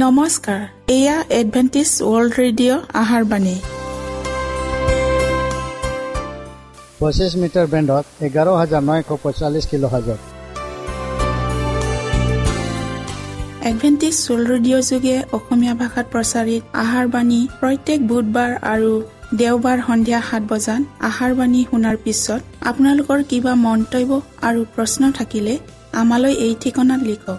নমস্কাৰ এয়া Adventist World radio আহাৰ বাণী। পঁচিছ মিটাৰ বেণ্ডত এঘাৰ হাজাৰ নশ পঁয়তাল্লিছ কিলো হাজাৰ এডভেণ্টিছ ৱৰ্ল্ড ৰেডিঅ' যোগে অসমীয়া ভাষাত প্ৰচাৰিত আহাৰ বাণী প্ৰত্যেক বুধবাৰ আৰু দেওবাৰ সন্ধিয়া সাত বজাত আহাৰ বাণী শুনাৰ পিছত আপোনালোকৰ কিবা মন্তব্য আৰু প্ৰশ্ন থাকিলে আমালৈ এই ঠিকনাত লিখক।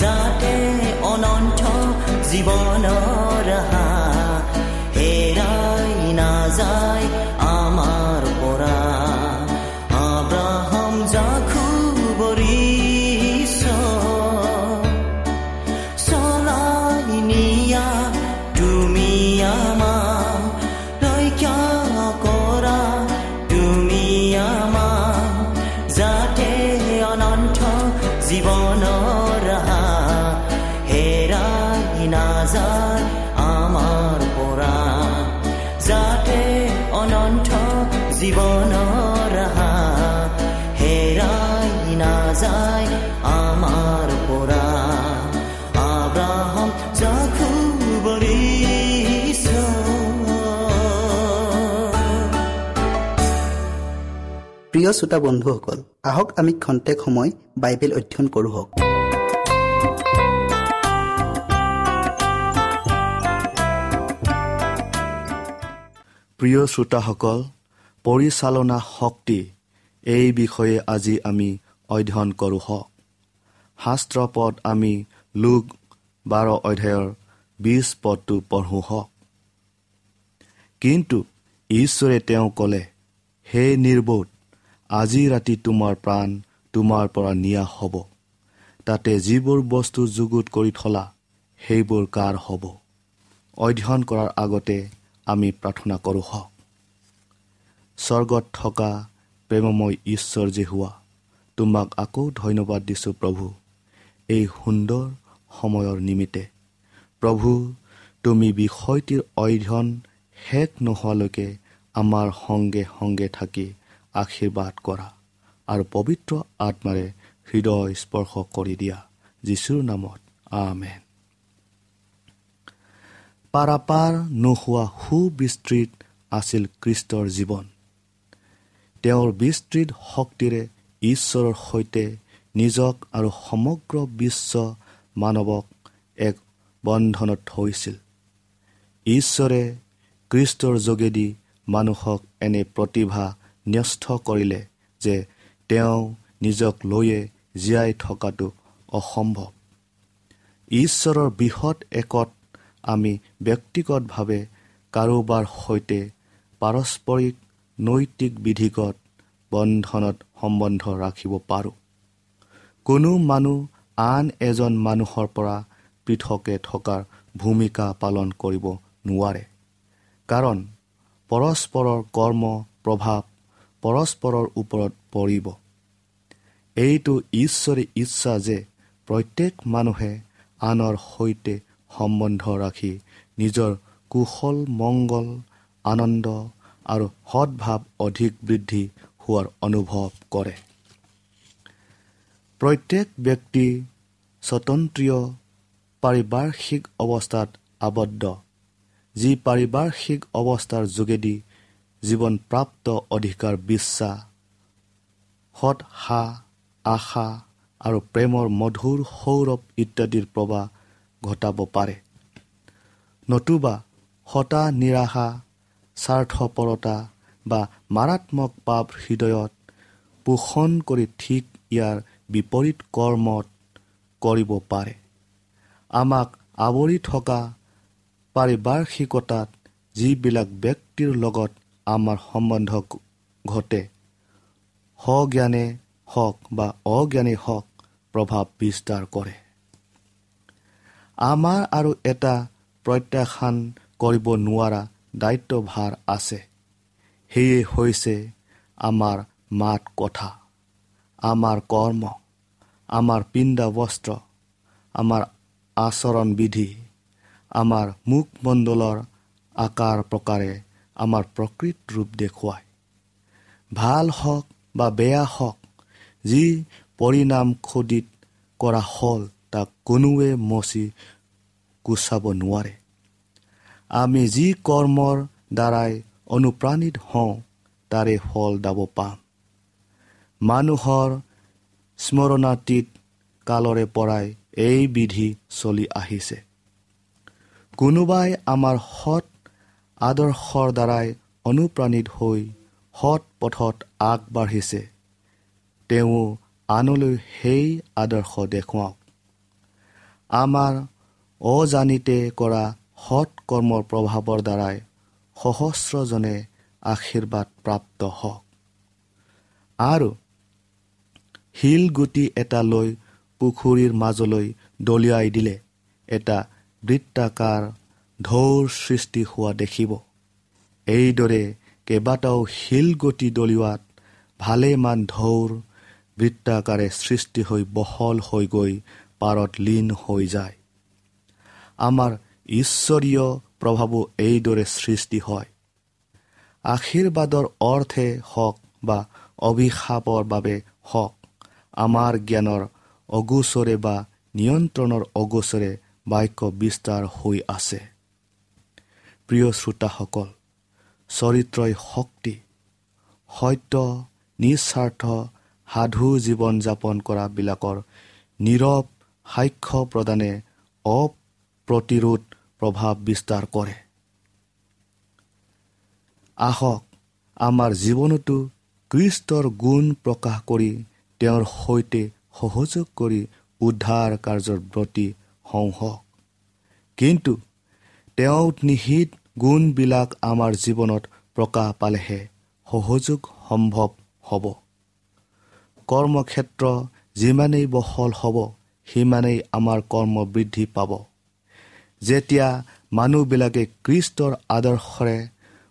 যাতে অনন্ত জীৱনৰ প্ৰিয় শ্ৰোতা বন্ধুসকল আহক আমি খন্তেক সময় বাইবেল অধ্যয়ন কৰোঁ হওক। প্ৰিয় শ্ৰোতাসকল পৰিচালনা শক্তি এই বিষয়ে আজি আমি অধ্যয়ন কৰোঁ হওক। শাস্ত্ৰ পদ আমি লোক বাৰ অধ্যায়ৰ বিছ পদটো পঢ়োঁ হওক। কিন্তু ঈশ্বৰে তেওঁ ক'লে হে নিৰ্বোধ আজি ৰাতি তোমাৰ প্ৰাণ তোমাৰ পৰা নিয়া হ'ব। তাতে যিবোৰ বস্তু যুগুত কৰি থলা সেইবোৰ কাৰ হ'ব? অধ্যয়ন কৰাৰ আগতে আমি প্ৰাৰ্থনা কৰোঁ হওক। স্বৰ্গত থকা প্ৰেমময় ঈশ্বৰ যে হোৱা তোমাক আকৌ ধন্যবাদ দিছোঁ প্ৰভু এই সুন্দৰ সময়ৰ নিমিত্তে। প্ৰভু তুমি বিষয়টিৰ অধ্যয়ন শেষ নোহোৱালৈকে আমাৰ সংগে সংগে থাকি আশীৰ্বাদ কৰা আৰু পবিত্ৰ আত্মাৰে হৃদয় স্পৰ্শ কৰি দিয়া। যীশুৰ নামত আমেন। পাৰাপাৰ নোহোৱা সুবিস্তৃত আছিল কৃষ্টৰ জীৱন। তেওঁৰ বিস্তৃত শক্তিৰে ঈশ্বৰৰ সৈতে নিজক আৰু সমগ্ৰ বিশ্ব মানৱক এক বন্ধনত থৈছিল। ঈশ্বৰে কৃষ্টৰ যোগেদি মানুহক এনে প্ৰতিভা ন্যস্ত কৰিলে যে তেওঁ নিজক লৈয়ে জীয়াই থকাটো অসম্ভৱ। ঈশ্বৰৰ বৃহৎ একত আমি ব্যক্তিগতভাৱে কাৰোবাৰ সৈতে পাৰস্পৰিক নৈতিক বিধিগত বন্ধনত সম্বন্ধ ৰাখিব পাৰোঁ। কোনো মানুহ আন এজন মানুহৰ পৰা পৃথকে থকাৰ ভূমিকা পালন কৰিব নোৱাৰে। কাৰণ পৰস্পৰৰ কৰ্ম প্ৰভাৱ পৰস্পৰৰ ওপৰত পৰিব। এইটো ঈশ্বৰে ইচ্ছা যে প্ৰত্যেক মানুহে আনৰ সৈতে সম্বন্ধ ৰাখি নিজৰ কুশল মংগল আনন্দ আৰু সৎভাৱ অধিক বৃদ্ধি হোৱাৰ অনুভৱ কৰে। প্ৰত্যেক ব্যক্তি স্বতন্ত্ৰীয় পাৰিপাৰ্শ্বিক অৱস্থাত আবদ্ধ। যি পাৰিপাৰ্শ্বিক অৱস্থাৰ যোগেদি জীৱনপ্ৰাপ্ত অধিকাৰ বিশ্বাস সৎসা আশা আৰু প্ৰেমৰ মধুৰ সৌৰভ ইত্যাদিৰ প্ৰবাহ ঘটাব পাৰে। নতুবা হতা নিৰাশা স্বাৰ্থপৰতা বা মাৰাত্মক পাপ হৃদয়ত পোষণ কৰি ঠিক ইয়াৰ বিপৰীত কৰ্মত কৰিব পাৰে। আমাক আৱৰি থকা পাৰিপাৰ্শ্বিকতাত যিবিলাক ব্যক্তিৰ লগত আমাৰ সম্বন্ধ ঘটে। সজ্ঞানে হওক বা অজ্ঞানে হওক প্ৰভাৱ বিস্তাৰ কৰে। আমাৰ আৰু এটা প্ৰত্যাখ্যান কৰিব নোৱাৰা দায়িত্বভাৰ আছে। সেয়ে হৈছে আমাৰ মাত কথা আমাৰ কৰ্ম আমাৰ পিণ্ডা বস্ত্ৰ আমাৰ আচৰণ বিধি আমাৰ মুখমণ্ডলৰ আকাৰ প্ৰকাৰে আমাৰ প্ৰকৃত ৰূপ দেখুৱায়। ভাল হওক বা বেয়া হওক যি পৰিণাম খোদিত কৰা হ'ল তাক কোনোৱে মচি গুচাব নোৱাৰে। আমি যি কৰ্মৰ দ্বাৰাই অনুপ্ৰাণিত হওঁ তাৰে ফল দাব পাম। মানুহৰ স্মৰণাতীত কালৰে পৰাই এই বিধি চলি আহিছে। কোনোবাই আমাৰ সৎ আদৰ্শৰ দ্বাৰাই অনুপ্ৰাণিত হৈ সৎ পথত আগবাঢ়িছে। তেওঁ আনলৈ সেই আদৰ্শ দেখুৱাওক। আমাৰ অজানিতে কৰা সৎ কৰ্মৰ প্ৰভাৱৰ দ্বাৰাই সহস্ৰজনে আশীৰ্বাদ প্ৰাপ্ত হওক। আৰু শিলগুটি এটা লৈ পুখুৰীৰ মাজলৈ দলিয়াই দিলে। এটা বৃত্তাকাৰ ঢৌৰ সৃষ্টি হোৱা দেখিব। এইদৰে কেইবাটাও শিলগুটি দলিওৱাত ভালেমান ঢৌৰ বৃত্তাকাৰে সৃষ্টি হৈ বহল হৈ গৈ পাৰত লীন হৈ যায়। আমাৰ ঈশ্বৰীয় প্ৰভাৱো এইদৰে সৃষ্টি হয়। আশীৰ্বাদৰ অৰ্থে হওক বা অভিশাপৰ বাবে হওক আমাৰ জ্ঞানৰ অগোচৰে বা নিয়ন্ত্ৰণৰ অগোচৰে বাক্য বিস্তাৰ হৈ আছে। প্ৰিয় শ্ৰোতাসকল চৰিত্ৰই শক্তি সত্য নিস্বাৰ্থ সাধু জীৱন যাপন কৰাবিলাকৰ নীৰৱ সাক্ষ্য প্ৰদানে অপ্ৰতিৰোধ প্ৰভাৱ বিস্তাৰ কৰে। আহক আমাৰ জীৱনতো কৃষ্টৰ গুণ প্ৰকাশ কৰি তেওঁৰ সৈতে সহযোগ কৰি উদ্ধাৰ কাৰ্যৰ ব্ৰতী হওঁ কিন্তু তেওঁ নিহিত গুণবিলাক আমাৰ জীৱনত প্ৰকাশ পালেহে সহযোগ সম্ভৱ হ'ব। কৰ্মক্ষেত্ৰ যিমানেই বহল হ'ব সিমানেই আমাৰ কৰ্ম বৃদ্ধি পাব। যেতিয়া মানুহবিলাকে কৃষ্টৰ আদৰ্শৰে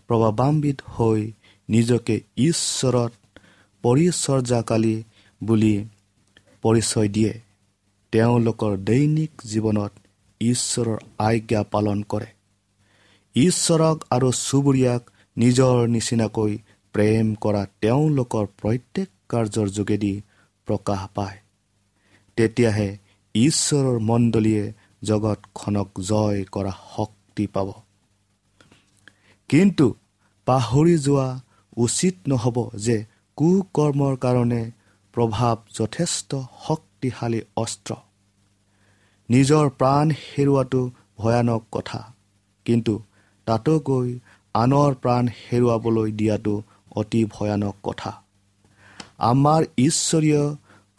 প্ৰভাৱান্বিত হৈ নিজকে ঈশ্বৰত পৰিচৰ্যাকালী বুলি পৰিচয় দিয়ে তেওঁলোকৰ দৈনিক জীৱনত ঈশ্বৰৰ আজ্ঞা পালন কৰে। ঈশ্বৰক আৰু চুবুৰীয়াক নিজৰ নিচিনাকৈ প্ৰেম কৰা তেওঁলোকৰ প্ৰত্যেক কাৰ্যৰ যোগেদি প্ৰকাশ পায়। তেতিয়াহে ঈশ্বৰৰ মণ্ডলীয়ে জগতখনক জয় কৰা শক্তি পাব। কিন্তু পাহৰি যোৱা উচিত নহ'ব যে কুকৰ্মৰ কাৰণে প্ৰভাৱ যথেষ্ট শক্তিশালী অস্ত্ৰ। নিজৰ প্ৰাণ হেৰুৱাটো ভয়ানক কথা। কিন্তু তাতোকৈ আনৰ প্ৰাণ হেৰুৱাবলৈ দিয়াটো অতি ভয়ানক কথা। আমাৰ ঈশ্বৰীয়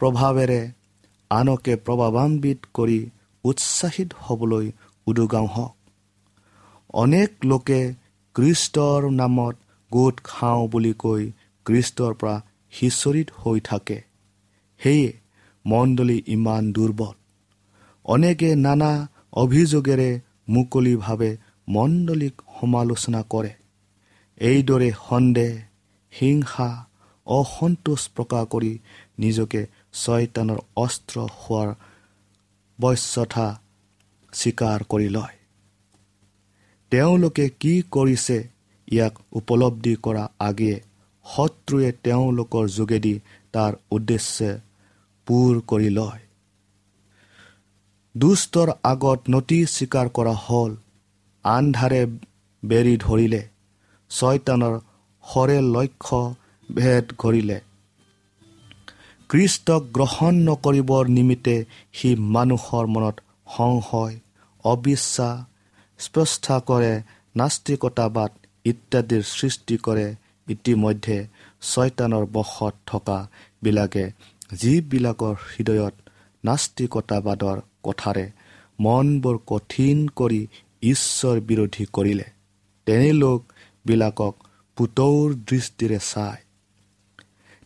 প্ৰভাৱেৰে আনকে প্ৰভাৱান্বিত কৰি উৎসাহিত হ'বলৈ উদগাওঁ হওক। অনেক লোকে কৃষ্টৰ নামত গোট খাওঁ বুলি কৈ কৃষ্টৰ পৰা সিঁচৰিত হৈ থাকে। সেয়ে মণ্ডলী ইমান দুৰ্বল। অনেকে নানা অভিযোগেৰে মুকলিভাৱে মণ্ডলীক সমালোচনা কৰে। এইদৰে সন্দেহ হিংসা অসন্তোষ প্ৰকাশ কৰি নিজকে ছয়তানৰ অস্ত্ৰ হোৱাৰ বশ্যথা স্বীকাৰ কৰি লয়। তেওঁলোকে কি কৰিছে ইয়াক উপলব্ধি কৰা আগেয়ে শত্ৰুৱে তেওঁলোকৰ যোগেদি তাৰ উদ্দেশ্যে পূৰ কৰি লয়। দুষ্টৰ আগত নতি স্বীকাৰ কৰা হ'ল। আন্ধাৰে বেৰি ধৰিলে ছয়তানৰ সৰে লক্ষ্য ভেদ ধৰিলে কৃষ্টক গ্ৰহণ নকৰিবৰ নিমিত্তে সি মানুহৰ মনত সংশয় অবিশ্বাস স্পষ্ট কৰে নাস্তিকতাবাদ ইত্যাদিৰ সৃষ্টি কৰে। ইতিমধ্যে ছয়তানৰ বশত থকাবিলাকে যিবিলাকৰ হৃদয়ত নাস্তিকতাবাদৰ কথাৰে মনবোৰ কঠিন কৰি ঈশ্বৰ বিৰোধী কৰিলে তেনে লোকবিলাকক পুতৌৰ দৃষ্টিৰে চায়।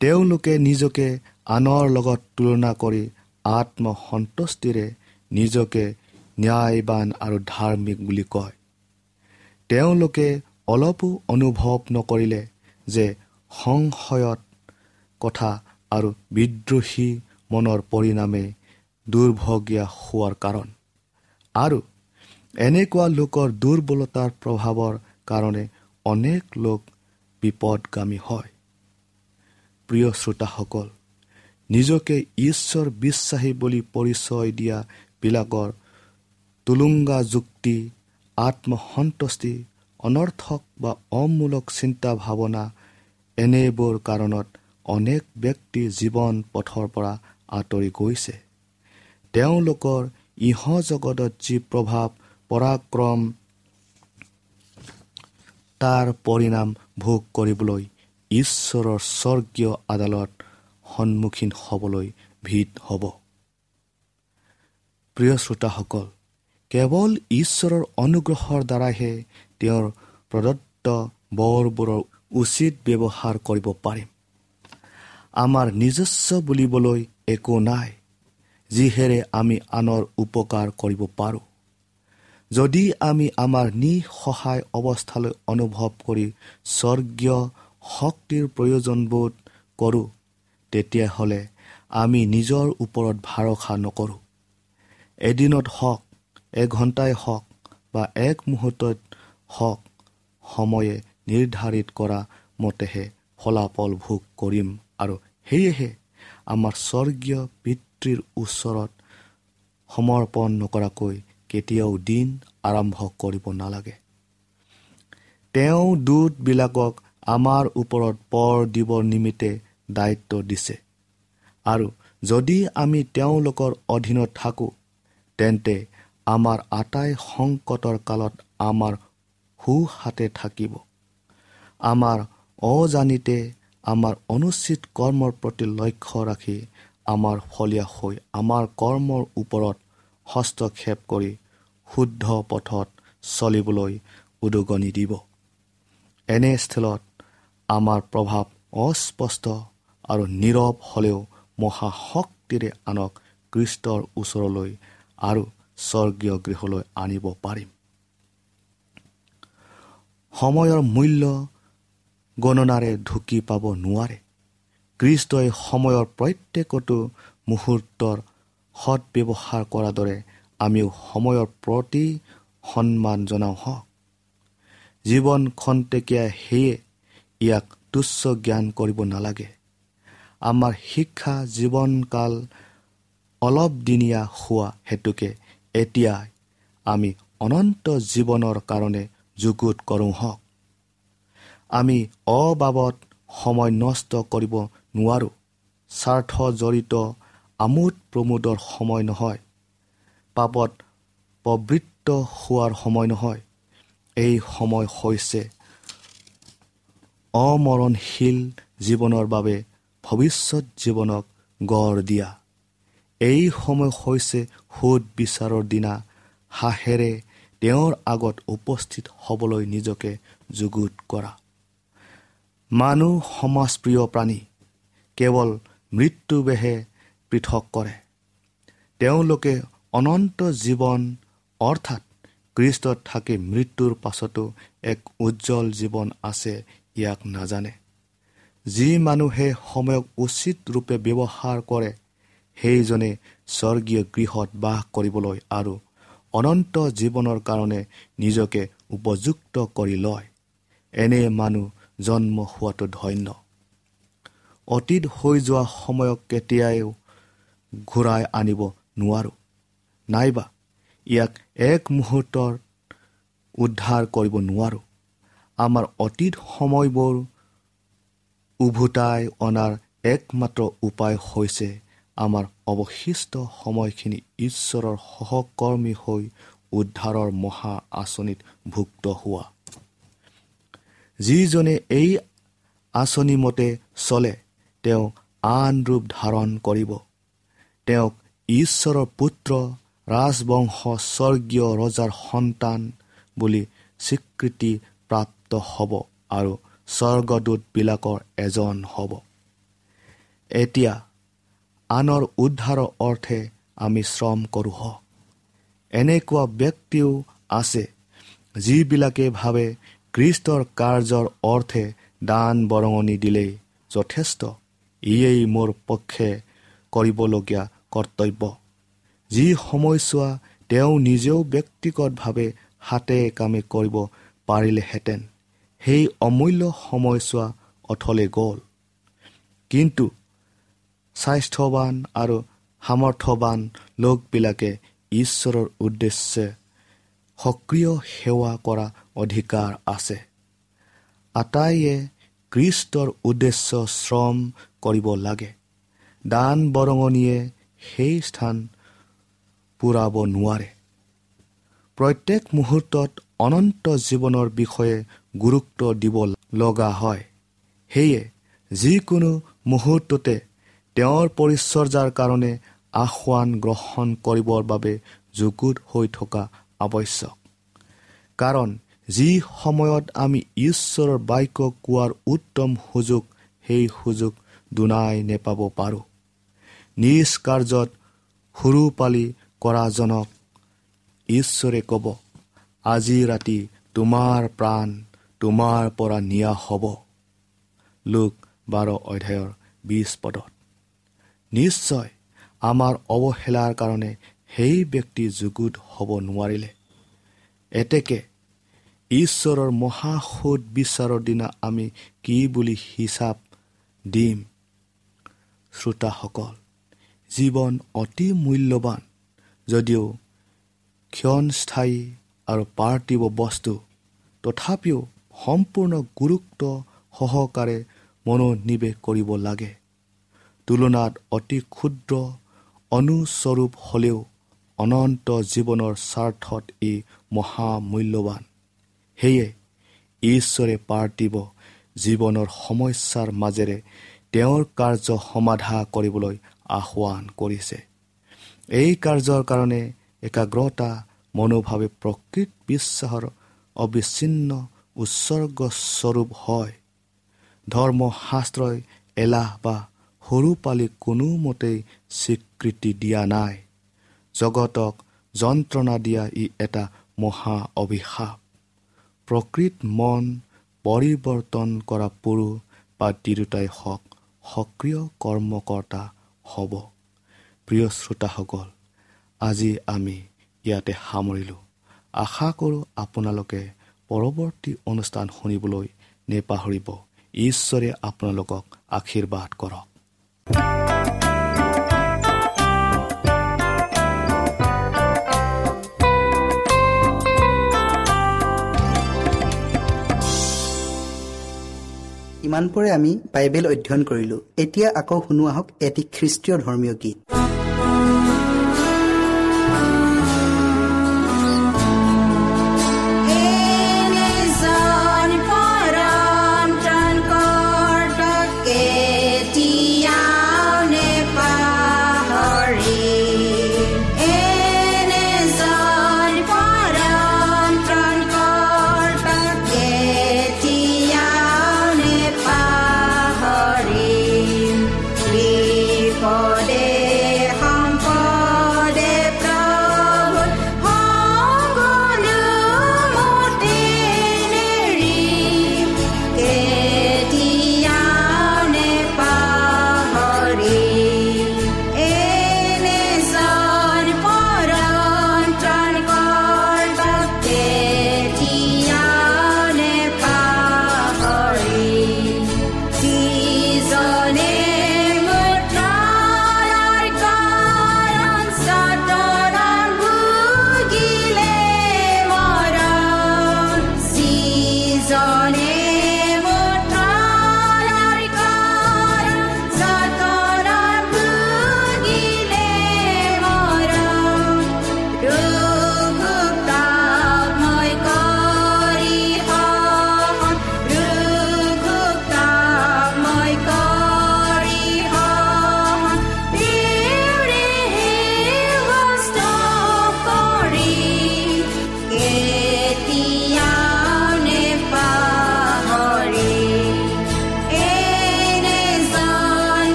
তেওঁলোকে নিজকে আনৰ লগত তুলনা কৰি আত্মসন্তুষ্টিৰে নিজকে ন্যায়বান আৰু ধাৰ্মিক বুলি কয়। তেওঁলোকে অলপো অনুভৱ নকৰিলে যে সংশয়ত কথা আৰু বিদ্ৰোহী মনৰ পৰিণামে দুৰ্ভগীয়া হোৱাৰ কাৰণ। আৰু এনেকুৱা লোকৰ দুৰ্বলতাৰ প্ৰভাৱৰ কাৰণে অনেক লোক বিপদগামী হয়। প্ৰিয় শ্ৰোতাসকল নিজকে ঈশ্বৰ বিশ্বাসী বুলি পৰিচয় দিয়াবিলাকৰ টুলুংগা যুক্তি আত্মসন্তুষ্টি অনৰ্থক বা অমূলক চিন্তা ভাৱনা এনেবোৰ কাৰণত অনেক ব্যক্তি জীৱন পথৰ পৰা আঁতৰি গৈছে। তেওঁলোকৰ ইহ জগতত যি প্ৰভাৱ পৰাক্ৰম তাৰ পৰিণাম ভোগ কৰিবলৈ ঈশ্বৰৰ স্বৰ্গীয় আদালত সন্মুখীন হ'বলৈ ভিত হ'ব। প্ৰিয় শ্ৰোতাসকল কেৱল ঈশ্বৰৰ অনুগ্ৰহৰ দ্বাৰাইহে তেওঁৰ প্ৰদত্ত বৰবোৰৰ উচিত ব্যৱহাৰ কৰিব পাৰিম। আমাৰ নিজস্ব বুলিবলৈ একো নাই যিহেৰে আমি আনৰ উপকাৰ কৰিব পাৰোঁ। যদি আমি আমাৰ নিসহায় অৱস্থালৈ অনুভৱ কৰি স্বৰ্গীয় শক্তিৰ প্ৰয়োজনবোধ কৰোঁ তেতিয়াহ'লে আমি নিজৰ ওপৰত ভৰসা নকৰোঁ। এদিনত হওক এঘণ্টাই হওক বা এক মুহূৰ্তত হওক সময়ে নিৰ্ধাৰিত কৰা মতেহে ফলাফল ভোগ কৰিম আৰু সেয়েহে আমাৰ স্বৰ্গীয় পিতৃৰ ওচৰত সমৰ্পণ নকৰাকৈ কেতিয়াও দিন আৰম্ভ কৰিব নালাগে। তেওঁ দূতবিলাকক আমাৰ ওপৰত পৰ দিবৰ নিমিত্তে দায়িত্ব দিছে। আৰু যদি আমি তেওঁলোকৰ অধীনত থাকোঁ তেন্তে আমাৰ আটাই সংকটৰ কালত আমাৰ সোঁহাতে থাকিব। আমাৰ অজানিতে আমাৰ অনুচিত কৰ্মৰ প্ৰতি লক্ষ্য ৰাখি আমাৰ ফলীয়া হৈ আমাৰ কৰ্মৰ ওপৰত হস্তক্ষেপ কৰি শুদ্ধ পথত চলিবলৈ উদগনি দিব। এনে স্থলত আমাৰ প্ৰভাৱ অস্পষ্ট আৰু নীৰৱ হ'লেও মহাশক্তিৰে আনক কৃষ্টৰ ওচৰলৈ আৰু স্বৰ্গীয় গৃহলৈ আনিব পাৰিম। সময়ৰ মূল্য গণনাৰে ঢুকি পাব নোৱাৰে। কৃষ্টই সময়ৰ প্ৰত্যেকটো মুহূৰ্তৰ সৎ কৰাৰ দৰে আমিও সময়ৰ প্ৰতি সন্মান জনাওঁ হওক জীৱন খন্তেকীয়া সেয়ে ইয়াক তুচ্ছ জ্ঞান কৰিব নালাগে। আমাৰ শিক্ষা জীৱনকাল অলপ দিনীয়া হোৱা হেতুকে এতিয়াই আমি অনন্ত জীৱনৰ কাৰণে যুগুত কৰোঁ হওক আমি অবাবত সময় নষ্ট কৰিব নোৱাৰোঁ। স্বাৰ্থ জড়িত আমোদ প্ৰমোদৰ সময় নহয়। পাপত প্ৰবৃত্ত হোৱাৰ সময় নহয়। এই সময় হৈছে অমৰণশীল জীৱনৰ বাবে ভৱিষ্যত জীৱনক গঢ় দিয়া। এই সময় হৈছে সুদ বিচাৰৰ দিনা। হাঁহেৰে তেওঁৰ আগত উপস্থিত হ'বলৈ নিজকে যুগুত কৰা। মানুহ সমাজপ্ৰিয় প্ৰাণী। কেৱল মৃত্যুবেহে পৃথক কৰে। তেওঁলোকে অনন্ত জীৱন অৰ্থাৎ কৃষ্টত থাকি মৃত্যুৰ পাছতো এক উজ্জ্বল জীৱন আছে ইয়াক নাজানে। যি মানুহে সময়ক উচিত ৰূপে ব্যৱহাৰ কৰে সেইজনে স্বৰ্গীয় গৃহত বাস কৰিবলৈ আৰু অনন্ত জীৱনৰ কাৰণে নিজকে উপযুক্ত কৰি লয়। এনে মানুহ জন্ম হোৱাটো ধন্য। অতীত হৈ যোৱা সময়ক কেতিয়াও ঘূৰাই আনিব নোৱাৰোঁ। নাইবা ইয়াক এক মুহূৰ্তৰ উদ্ধাৰ কৰিব নোৱাৰোঁ। আমাৰ অতীত সময়বোৰ উভতাই অনাৰ একমাত্ৰ উপায় হৈছে আমাৰ অৱশিষ্ট সময়খিনি ঈশ্বৰৰ সহকৰ্মী হৈ উদ্ধাৰৰ মহা আঁচনিত ভুক্ত হোৱা। যিজনে এই আঁচনিমতে চলে তেওঁ আন ৰূপ ধাৰণ কৰিব। তেওঁক ঈশ্বৰৰ পুত্ৰ ৰাজবংশ স্বৰ্গীয় ৰজাৰ সন্তান বুলি স্বীকৃতি প্ৰাপ্ত হ'ব আৰু স্বৰ্গদূতবিলাকৰ এজন হ'ব। এতিয়া আনৰ উদ্ধাৰৰ অৰ্থে আমি শ্ৰম কৰোঁ হওক এনেকুৱা ব্যক্তিও আছে যিবিলাকে ভাবে কৃষ্টৰ কাৰ্যৰ অৰ্থে দান বৰঙণি দিলেই যথেষ্ট। ইয়েই মোৰ পক্ষে কৰিবলগীয়া কৰ্তব্য। যি সময়ছোৱা তেওঁ নিজেও ব্যক্তিগতভাৱে হাতে কামে কৰিব পাৰিলেহেঁতেন। সেই অমূল্য সময়ছোৱা অথলে গ'ল। কিন্তু স্বাস্থ্যৱান আৰু সামৰ্থ্যৱান লোকবিলাকে ঈশ্বৰৰ উদ্দেশ্যে সক্ৰিয় সেৱা কৰা অধিকাৰ আছে। আটাইয়ে কৃষ্টৰ উদ্দেশ্য শ্ৰম কৰিব লাগে। দান বৰঙণিয়ে সেই স্থান পূৰাব নোৱাৰে। প্ৰত্যেক মুহূৰ্তত অনন্ত জীৱনৰ বিষয়ে গুৰুত্ব দিব লগা হয়। সেয়ে যিকোনো মুহূৰ্ততে তেওঁৰ পৰিচৰ্যাৰ কাৰণে আসোৱান গ্ৰহণ কৰিবৰ বাবে যুগুত হৈ থকা আৱশ্যক। কাৰণ যি সময়ত আমি ঈশ্বৰৰ বাক্য কোৱাৰ উত্তম সুযোগ সেই সুযোগ দুনাই নেপাব পাৰোঁ। নিজ কাৰ্যত সৰু পালি কৰাজনক ঈশ্বৰে ক'ব আজি ৰাতি তোমাৰ প্ৰাণ তোমাৰ পৰা নিয়া হ'ব। লোক বাৰ অধ্যায়ৰ বিছ পদত। নিশ্চয় আমাৰ অৱহেলাৰ কাৰণে সেই ব্যক্তি যুগুত হ'ব নোৱাৰিলে। এতেকে ঈশ্বৰৰ মহাসুদ বিচাৰৰ দিনা আমি কি বুলি হিচাপ দিম? শ্ৰোতাসকল জীৱন অতি মূল্যৱান যদিও ক্ষণস্থায়ী আৰু পাৰ্থিৱ বস্তু তথাপিও সম্পূৰ্ণ গুৰুত্ব সহকাৰে মনোনিৱেশ কৰিব লাগে। তুলনাত অতি ক্ষুদ্ৰ অনুস্বৰূপ হ'লেও অনন্ত জীৱনৰ স্বাৰ্থত ই মহামূল্যৱান সেয়ে ঈশ্বৰে পাৰ্থিৱ জীৱনৰ সমস্যাৰ মাজেৰে তেওঁৰ কাৰ্য সমাধা কৰিবলৈ আহ্বান কৰিছে। এই কাৰ্যৰ কাৰণে একাগ্ৰতা মনোভাৱে প্ৰকৃত বিশ্বাসৰ অবিচ্ছিন্ন উৎসৰ্গস্বৰূপ হয়। ধৰ্মশাস্ত্ৰই এলাহ বা সৰু পালি কোনোমতেই স্বীকৃতি দিয়া নাই। জগতক যন্ত্ৰণা দিয়া ই এটা মহা অভিশাপ। প্ৰকৃত মন পৰিৱৰ্তন কৰা পুৰুষ বা তিৰোতাই হওক সক্ৰিয় কৰ্মকৰ্তা হ'ব। প্ৰিয় শ্ৰোতাসকল আজি আমি ইয়াতে সামৰিলোঁ। আশা কৰোঁ আপোনালোকে পৰৱৰ্তী অনুষ্ঠান শুনিবলৈ নেপাহৰিব। ঈশ্বৰে আপোনালোকক আশীৰ্বাদ কৰক। ইমানপৰে আমি বাইবেল অধ্যয়ন কৰিলো। এতিয়া আকৌ শুনো আহক এটি খ্ৰীষ্টীয় ধৰ্মীয় গীত।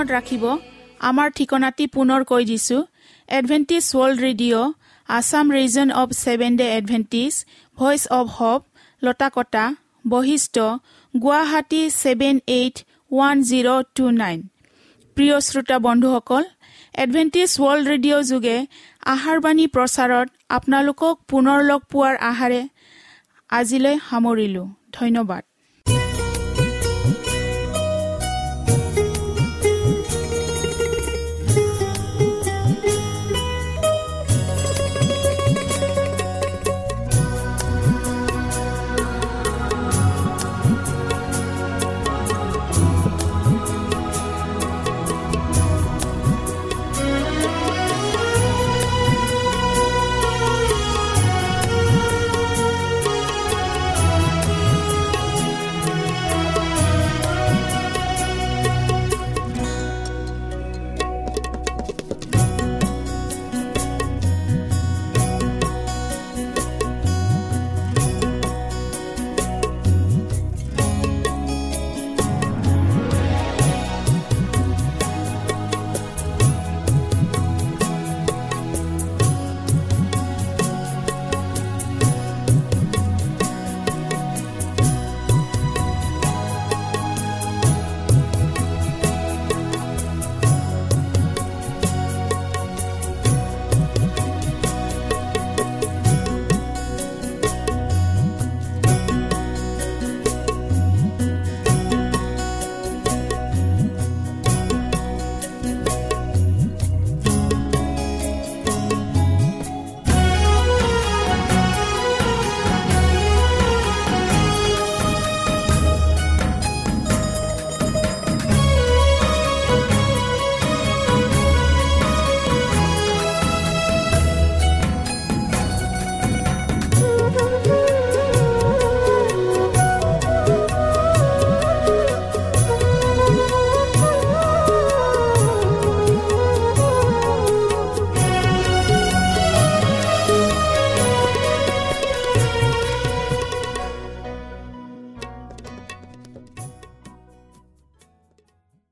মনত ৰাখিব আমাৰ ঠিকনাটি পুনৰ কৈ দিছোঁ। Adventist world radio Assam region of seven day Adventist voice of hope Latakata Basistha Guwahati seven eight one zero two nine প্ৰিয় শ্ৰোতা বন্ধুসকল এডভেণ্টিজ ৱৰ্ল্ড ৰেডিঅ' যোগে আহাৰবাণী প্ৰচাৰত আপোনালোকক পুনৰ লগ পোৱাৰ আহাৰে আজিলৈ সামৰিলোঁ। ধন্যবাদ।